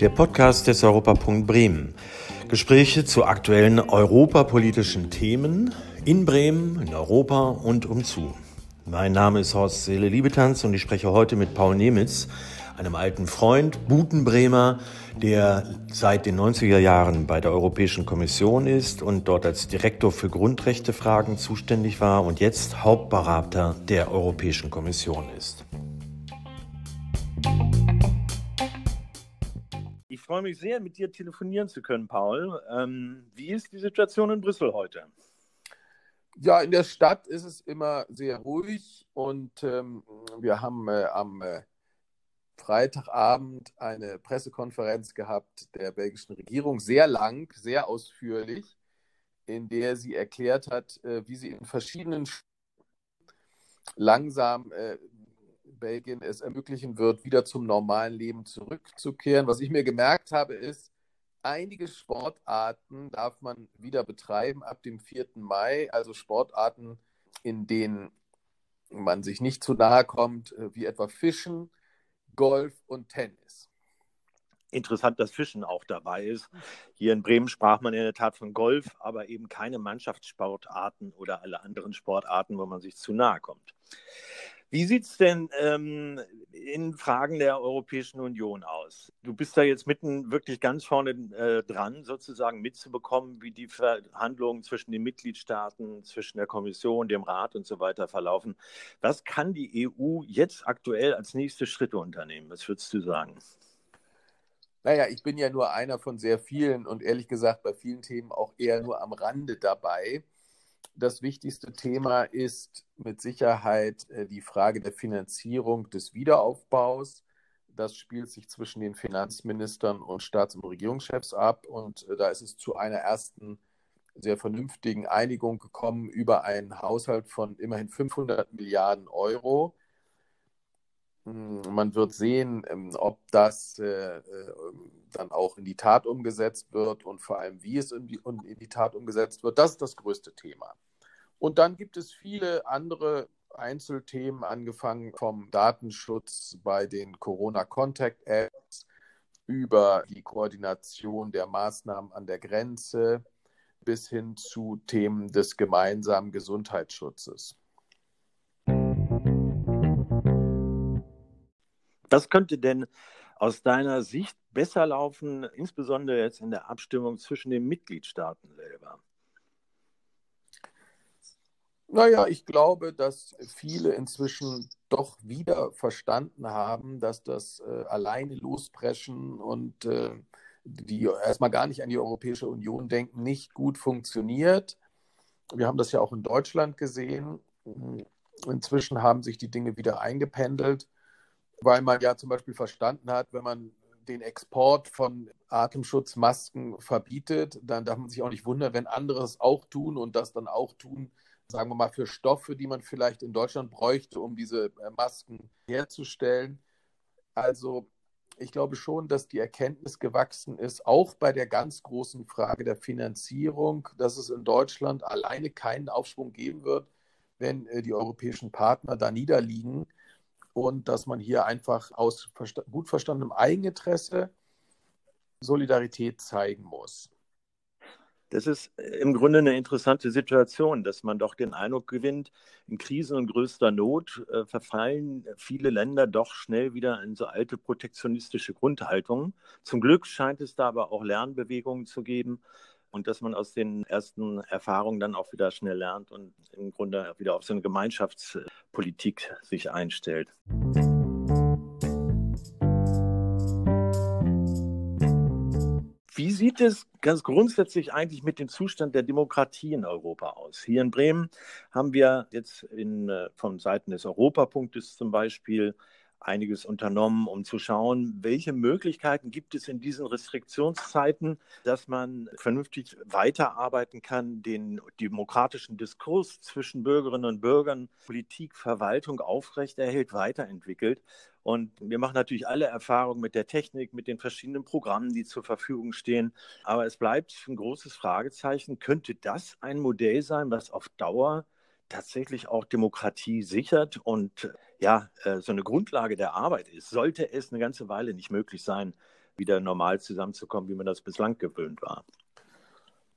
Der Podcast des Europapunkt Bremen. Gespräche zu aktuellen europapolitischen Themen in Bremen, in Europa und umzu. Mein Name ist Horst Seele Liebetanz und ich spreche heute mit Paul Nemitz, einem alten Freund, Butenbremer, der seit den 90er Jahren bei der Europäischen Kommission ist und dort als Direktor für Grundrechtefragen zuständig war und jetzt Hauptberater der Europäischen Kommission ist. Freue mich sehr, mit dir telefonieren zu können, Paul. Ähm, wie ist die Situation in Brüssel heute? Ja, in der Stadt ist es immer sehr ruhig und ähm, wir haben äh, am äh, Freitagabend eine Pressekonferenz gehabt der belgischen Regierung, sehr lang, sehr ausführlich, in der sie erklärt hat, äh, wie sie in verschiedenen langsam äh, Belgien es ermöglichen wird, wieder zum normalen Leben zurückzukehren. Was ich mir gemerkt habe, ist, einige Sportarten darf man wieder betreiben ab dem 4. Mai, also Sportarten, in denen man sich nicht zu nahe kommt, äh, wie etwa Fischen, Golf und Tennis. Interessant, dass Fischen auch dabei ist. Hier in Bremen sprach man in der Tat von Golf, aber eben keine Mannschaftssportarten oder alle anderen Sportarten, wo man sich zu nahe kommt. Wie sieht es denn ähm, in Fragen der Europäischen Union aus? Du bist da jetzt mitten wirklich ganz vorne äh, dran, sozusagen mitzubekommen, wie die Verhandlungen zwischen den Mitgliedstaaten, zwischen der Kommission, dem Rat und so weiter verlaufen. Was kann die EU jetzt aktuell als nächste Schritte unternehmen? Was würdest du sagen? Naja, ich bin ja nur einer von sehr vielen und ehrlich gesagt bei vielen Themen auch eher nur am Rande dabei das wichtigste Thema ist mit Sicherheit äh, die Frage der Finanzierung des Wiederaufbaus. Das spielt sich zwischen den Finanzministern und Staats- und Regierungschefs ab. Und äh, da ist es zu einer ersten sehr vernünftigen Einigung gekommen über einen Haushalt von immerhin 500 Milliarden Euro. Hm, man wird sehen, ähm, ob das äh, dann auch in die Tat umgesetzt wird und vor allem, wie es in die, in die Tat umgesetzt wird. Das ist das größte Thema. Und dann gibt es viele andere Einzelthemen, angefangen vom Datenschutz bei den Corona-Contact-Apps über die Koordination der Maßnahmen an der Grenze bis hin zu Themen des gemeinsamen Gesundheitsschutzes. Was könnte denn aus deiner Sicht besser laufen, insbesondere jetzt in der Abstimmung zwischen den Mitgliedstaaten selber? Naja, ich glaube, dass viele inzwischen doch wieder verstanden haben, dass das äh, alleine lospreschen und äh, die erstmal gar nicht an die Europäische Union denken, nicht gut funktioniert. Wir haben das ja auch in Deutschland gesehen. Inzwischen haben sich die Dinge wieder eingependelt, weil man ja zum Beispiel verstanden hat, wenn man den Export von Atemschutzmasken verbietet, dann darf man sich auch nicht wundern, wenn andere es auch tun und das dann auch tun, sagen wir mal, für Stoffe, die man vielleicht in Deutschland bräuchte, um diese äh, Masken herzustellen. Also ich glaube schon, dass die Erkenntnis gewachsen ist, auch bei der ganz großen Frage der Finanzierung, dass es in Deutschland alleine keinen Aufschwung geben wird, wenn äh, die europäischen Partner da niederliegen und dass man hier einfach aus gut verstandenem Eigeninteresse Solidarität zeigen muss. Das ist äh, im Grunde eine interessante Situation, dass man doch den Eindruck gewinnt, in Krisen und größter Not äh, verfallen viele Länder doch schnell wieder in so alte protektionistische Grundhaltungen. Zum Glück scheint es da aber auch Lernbewegungen zu geben und dass man aus den ersten Erfahrungen dann auch wieder schnell lernt und im Grunde wieder auf so eine Gemeinschaftspolitik sich einstellt. Wie sieht es ganz grundsätzlich eigentlich mit dem Zustand der Demokratie in Europa aus? Hier in Bremen haben wir jetzt in, äh, von Seiten des Europapunktes zum Beispiel einiges unternommen, um zu schauen, welche Möglichkeiten gibt es in diesen Restriktionszeiten, dass man vernünftig weiterarbeiten kann, den demokratischen Diskurs zwischen Bürgerinnen und Bürgern, Politik, Verwaltung aufrechterhält, weiterentwickelt. Und wir machen natürlich alle Erfahrungen mit der Technik, mit den verschiedenen Programmen, die zur Verfügung stehen. Aber es bleibt ein großes Fragezeichen. Könnte das ein Modell sein, was auf Dauer tatsächlich auch Demokratie sichert und ja, äh, so eine Grundlage der Arbeit ist, sollte es eine ganze Weile nicht möglich sein, wieder normal zusammenzukommen, wie man das bislang gewöhnt war.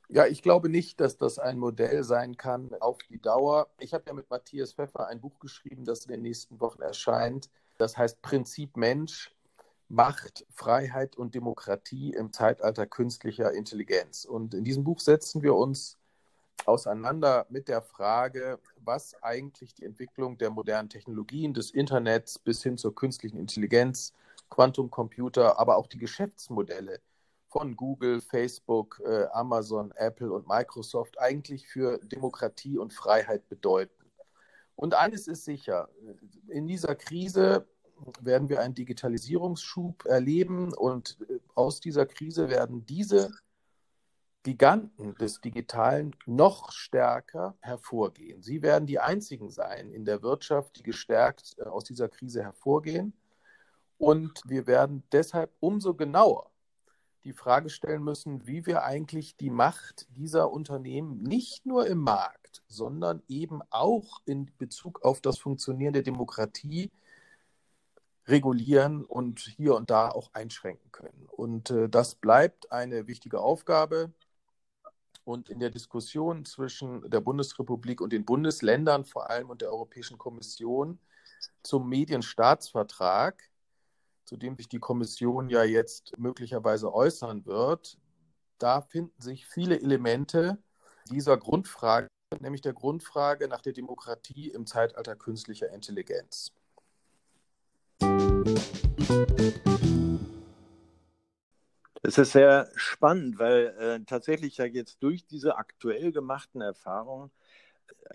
Ja, ich glaube nicht, dass das ein Modell sein kann auf die Dauer. Ich habe ja mit Matthias Pfeffer ein Buch geschrieben, das in den nächsten Wochen erscheint. Das heißt Prinzip Mensch, Macht, Freiheit und Demokratie im Zeitalter künstlicher Intelligenz. Und in diesem Buch setzen wir uns auseinander mit der Frage, was eigentlich die Entwicklung der modernen Technologien, des Internets bis hin zur künstlichen Intelligenz, Quantumcomputer, aber auch die Geschäftsmodelle von Google, Facebook, äh, Amazon, Apple und Microsoft eigentlich für Demokratie und Freiheit bedeuten. Und eines ist sicher, in dieser Krise werden wir einen Digitalisierungsschub erleben und äh, aus dieser Krise werden diese Giganten des Digitalen noch stärker hervorgehen. Sie werden die einzigen sein in der Wirtschaft, die gestärkt äh, aus dieser Krise hervorgehen. Und wir werden deshalb umso genauer die Frage stellen müssen, wie wir eigentlich die Macht dieser Unternehmen nicht nur im Markt, sondern eben auch in Bezug auf das Funktionieren der Demokratie regulieren und hier und da auch einschränken können. Und äh, das bleibt eine wichtige Aufgabe. Und in der Diskussion zwischen der Bundesrepublik und den Bundesländern vor allem und der Europäischen Kommission zum Medienstaatsvertrag zu dem sich die Kommission ja jetzt möglicherweise äußern wird, da finden sich viele Elemente dieser Grundfrage, nämlich der Grundfrage nach der Demokratie im Zeitalter künstlicher Intelligenz. Es ist sehr spannend, weil äh, tatsächlich ja jetzt durch diese aktuell gemachten Erfahrungen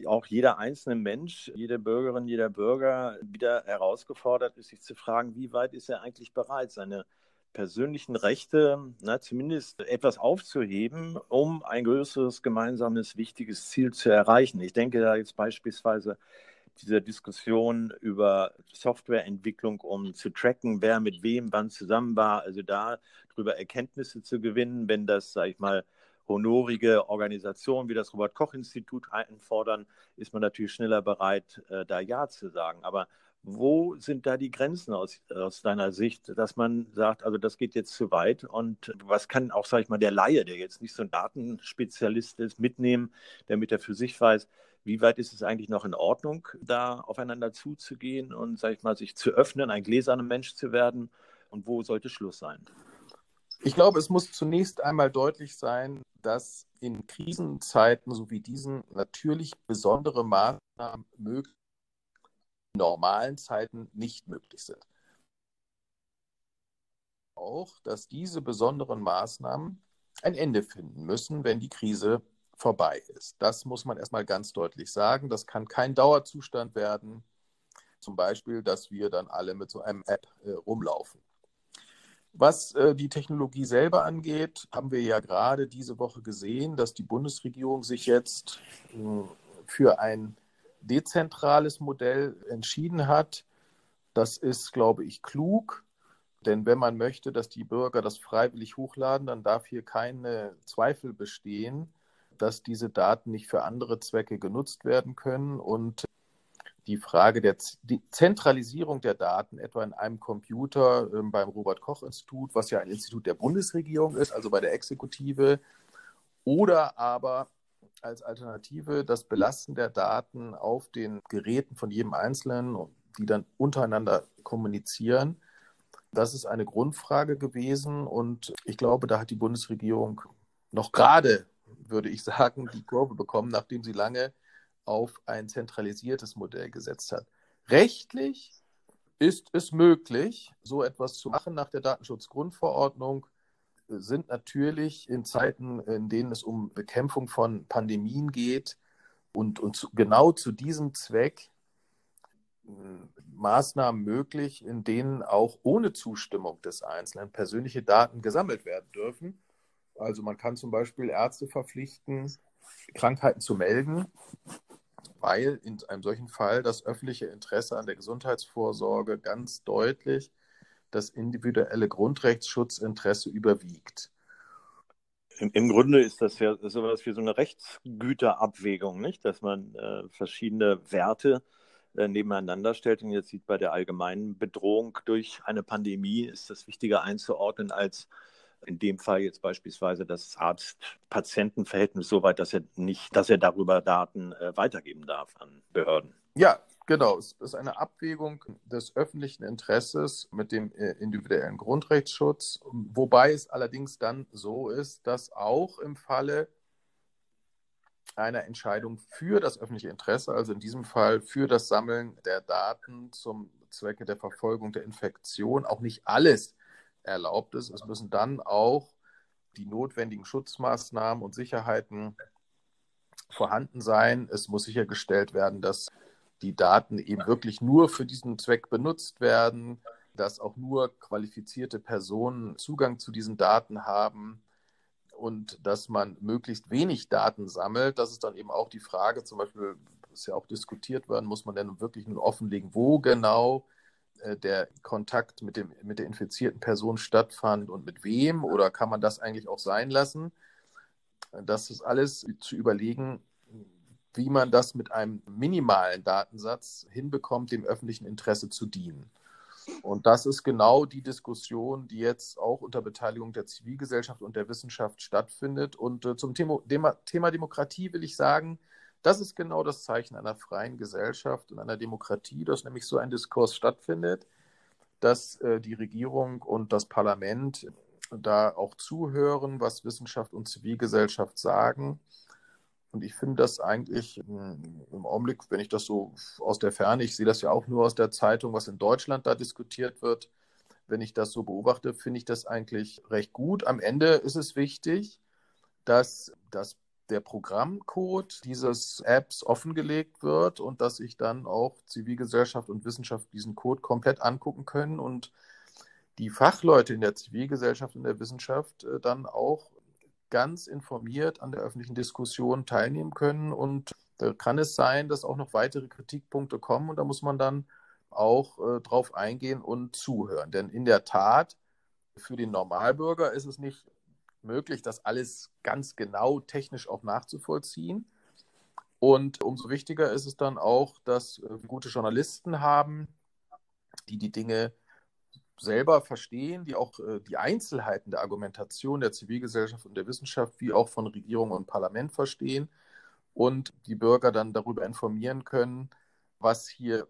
auch jeder einzelne Mensch, jede Bürgerin, jeder Bürger wieder herausgefordert ist, sich zu fragen, wie weit ist er eigentlich bereit, seine persönlichen Rechte na, zumindest etwas aufzuheben, um ein größeres gemeinsames wichtiges Ziel zu erreichen. Ich denke da jetzt beispielsweise dieser Diskussion über Softwareentwicklung, um zu tracken, wer mit wem wann zusammen war, also da darüber Erkenntnisse zu gewinnen, wenn das, sage ich mal, honorige Organisationen wie das Robert-Koch-Institut einfordern, ist man natürlich schneller bereit, äh, da Ja zu sagen. Aber wo sind da die Grenzen aus, aus deiner Sicht, dass man sagt, also das geht jetzt zu weit und was kann auch, sage ich mal, der Laie, der jetzt nicht so ein Datenspezialist ist, mitnehmen, damit er für sich weiß, wie weit ist es eigentlich noch in Ordnung, da aufeinander zuzugehen und, sage ich mal, sich zu öffnen, ein gläserner Mensch zu werden und wo sollte Schluss sein? Ich glaube, es muss zunächst einmal deutlich sein, dass in Krisenzeiten so wie diesen natürlich besondere Maßnahmen möglich in normalen Zeiten nicht möglich sind. Auch, dass diese besonderen Maßnahmen ein Ende finden müssen, wenn die Krise vorbei ist. Das muss man erstmal ganz deutlich sagen. Das kann kein Dauerzustand werden. Zum Beispiel, dass wir dann alle mit so einem App äh, rumlaufen. Was äh, die Technologie selber angeht, haben wir ja gerade diese Woche gesehen, dass die Bundesregierung sich jetzt äh, für ein dezentrales Modell entschieden hat. Das ist, glaube ich, klug, denn wenn man möchte, dass die Bürger das freiwillig hochladen, dann darf hier keine Zweifel bestehen, dass diese Daten nicht für andere Zwecke genutzt werden können und die Frage der die Zentralisierung der Daten, etwa in einem Computer äh, beim Robert-Koch-Institut, was ja ein Institut der Bundesregierung ist, also bei der Exekutive, oder aber als Alternative das Belasten der Daten auf den Geräten von jedem Einzelnen, die dann untereinander kommunizieren. Das ist eine Grundfrage gewesen und ich glaube, da hat die Bundesregierung noch gerade, würde ich sagen, die Kurve bekommen, nachdem sie lange auf ein zentralisiertes Modell gesetzt hat. Rechtlich ist es möglich, so etwas zu machen nach der Datenschutzgrundverordnung, sind natürlich in Zeiten, in denen es um Bekämpfung von Pandemien geht und, und zu, genau zu diesem Zweck äh, Maßnahmen möglich, in denen auch ohne Zustimmung des Einzelnen persönliche Daten gesammelt werden dürfen. Also man kann zum Beispiel Ärzte verpflichten, Krankheiten zu melden weil in einem solchen Fall das öffentliche Interesse an der Gesundheitsvorsorge ganz deutlich das individuelle Grundrechtsschutzinteresse überwiegt. Im, Grunde ist das ja sowas wie so eine Rechtsgüterabwägung, nicht? Dass man äh, verschiedene Werte äh, nebeneinander stellt. Und jetzt sieht bei der allgemeinen Bedrohung durch eine Pandemie ist das wichtiger einzuordnen als in dem Fall jetzt beispielsweise das Arzt-Patienten-Verhältnis so weit, dass er nicht, dass er darüber Daten äh, weitergeben darf an Behörden. Ja, genau. Es ist eine Abwägung des öffentlichen Interesses mit dem äh, individuellen Grundrechtsschutz, wobei es allerdings dann so ist, dass auch im Falle einer Entscheidung für das öffentliche Interesse, also in diesem Fall für das Sammeln der Daten zum Zwecke der Verfolgung der Infektion, auch nicht alles erlaubt ist. Es müssen dann auch die notwendigen Schutzmaßnahmen und Sicherheiten vorhanden sein. Es muss sichergestellt werden, dass die Daten eben wirklich nur für diesen Zweck benutzt werden, dass auch nur qualifizierte Personen Zugang zu diesen Daten haben und dass man möglichst wenig Daten sammelt. Das ist dann eben auch die Frage, zum Beispiel ist ja auch diskutiert worden, muss man denn wirklich nur offenlegen, wo genau der Kontakt mit, dem, mit der infizierten Person stattfand und mit wem oder kann man das eigentlich auch sein lassen? Das ist alles zu überlegen, wie man das mit einem minimalen Datensatz hinbekommt, dem öffentlichen Interesse zu dienen. Und das ist genau die Diskussion, die jetzt auch unter Beteiligung der Zivilgesellschaft und der Wissenschaft stattfindet. Und äh, zum Thema, Thema, Demokratie will ich sagen, das ist genau das Zeichen einer freien Gesellschaft und einer Demokratie, dass nämlich so ein Diskurs stattfindet, dass äh, die Regierung und das Parlament da auch zuhören, was Wissenschaft und Zivilgesellschaft sagen und ich finde das eigentlich hm, im Augenblick, wenn ich das so aus der Ferne, ich sehe das ja auch nur aus der Zeitung, was in Deutschland da diskutiert wird, wenn ich das so beobachte, finde ich das eigentlich recht gut. Am Ende ist es wichtig, dass, dass der Programmcode dieses Apps offengelegt wird und dass sich dann auch Zivilgesellschaft und Wissenschaft diesen Code komplett angucken können und die Fachleute in der Zivilgesellschaft und der Wissenschaft äh, dann auch ganz informiert an der öffentlichen Diskussion teilnehmen können. Und da kann es sein, dass auch noch weitere Kritikpunkte kommen und da muss man dann auch äh, drauf eingehen und zuhören. Denn in der Tat, für den Normalbürger ist es nicht möglich, das alles ganz genau technisch auch nachzuvollziehen. Und umso wichtiger ist es dann auch, dass wir gute Journalisten haben, die die Dinge selber verstehen, die auch äh, die Einzelheiten der Argumentation der Zivilgesellschaft und der Wissenschaft wie auch von Regierung und Parlament verstehen und die Bürger dann darüber informieren können, was hier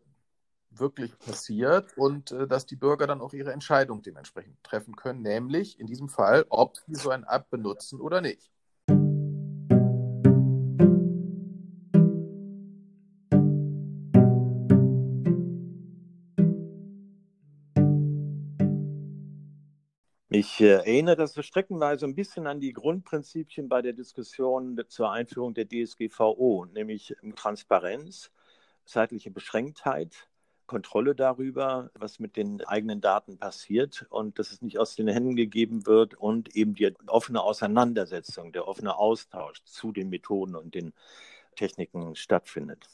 wirklich passiert und äh, dass die Bürger dann auch ihre Entscheidung dementsprechend treffen können, nämlich in diesem Fall, ob sie so ein App benutzen oder nicht. Ich äh, erinnere das so streckenweise ein bisschen an die Grundprinzipien bei der Diskussion zur Einführung der DSGVO, nämlich Transparenz, zeitliche Beschränktheit, Kontrolle darüber, was mit den eigenen Daten passiert und dass es nicht aus den Händen gegeben wird und eben die offene Auseinandersetzung, der offene Austausch zu den Methoden und den Techniken stattfindet.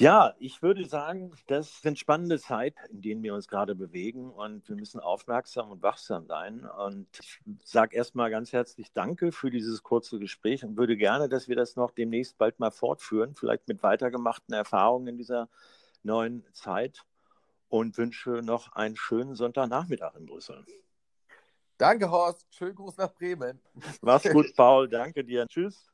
Ja, ich würde sagen, das sind spannende Zeiten, in denen wir uns gerade bewegen und wir müssen aufmerksam und wachsam sein. Und ich sage erstmal ganz herzlich Danke für dieses kurze Gespräch und würde gerne, dass wir das noch demnächst bald mal fortführen, vielleicht mit weitergemachten Erfahrungen in dieser neuen Zeit und wünsche noch einen schönen Sonntagnachmittag in Brüssel. Danke, Horst. Schönen Gruß nach Bremen. Mach's gut, Paul. Danke dir. Tschüss.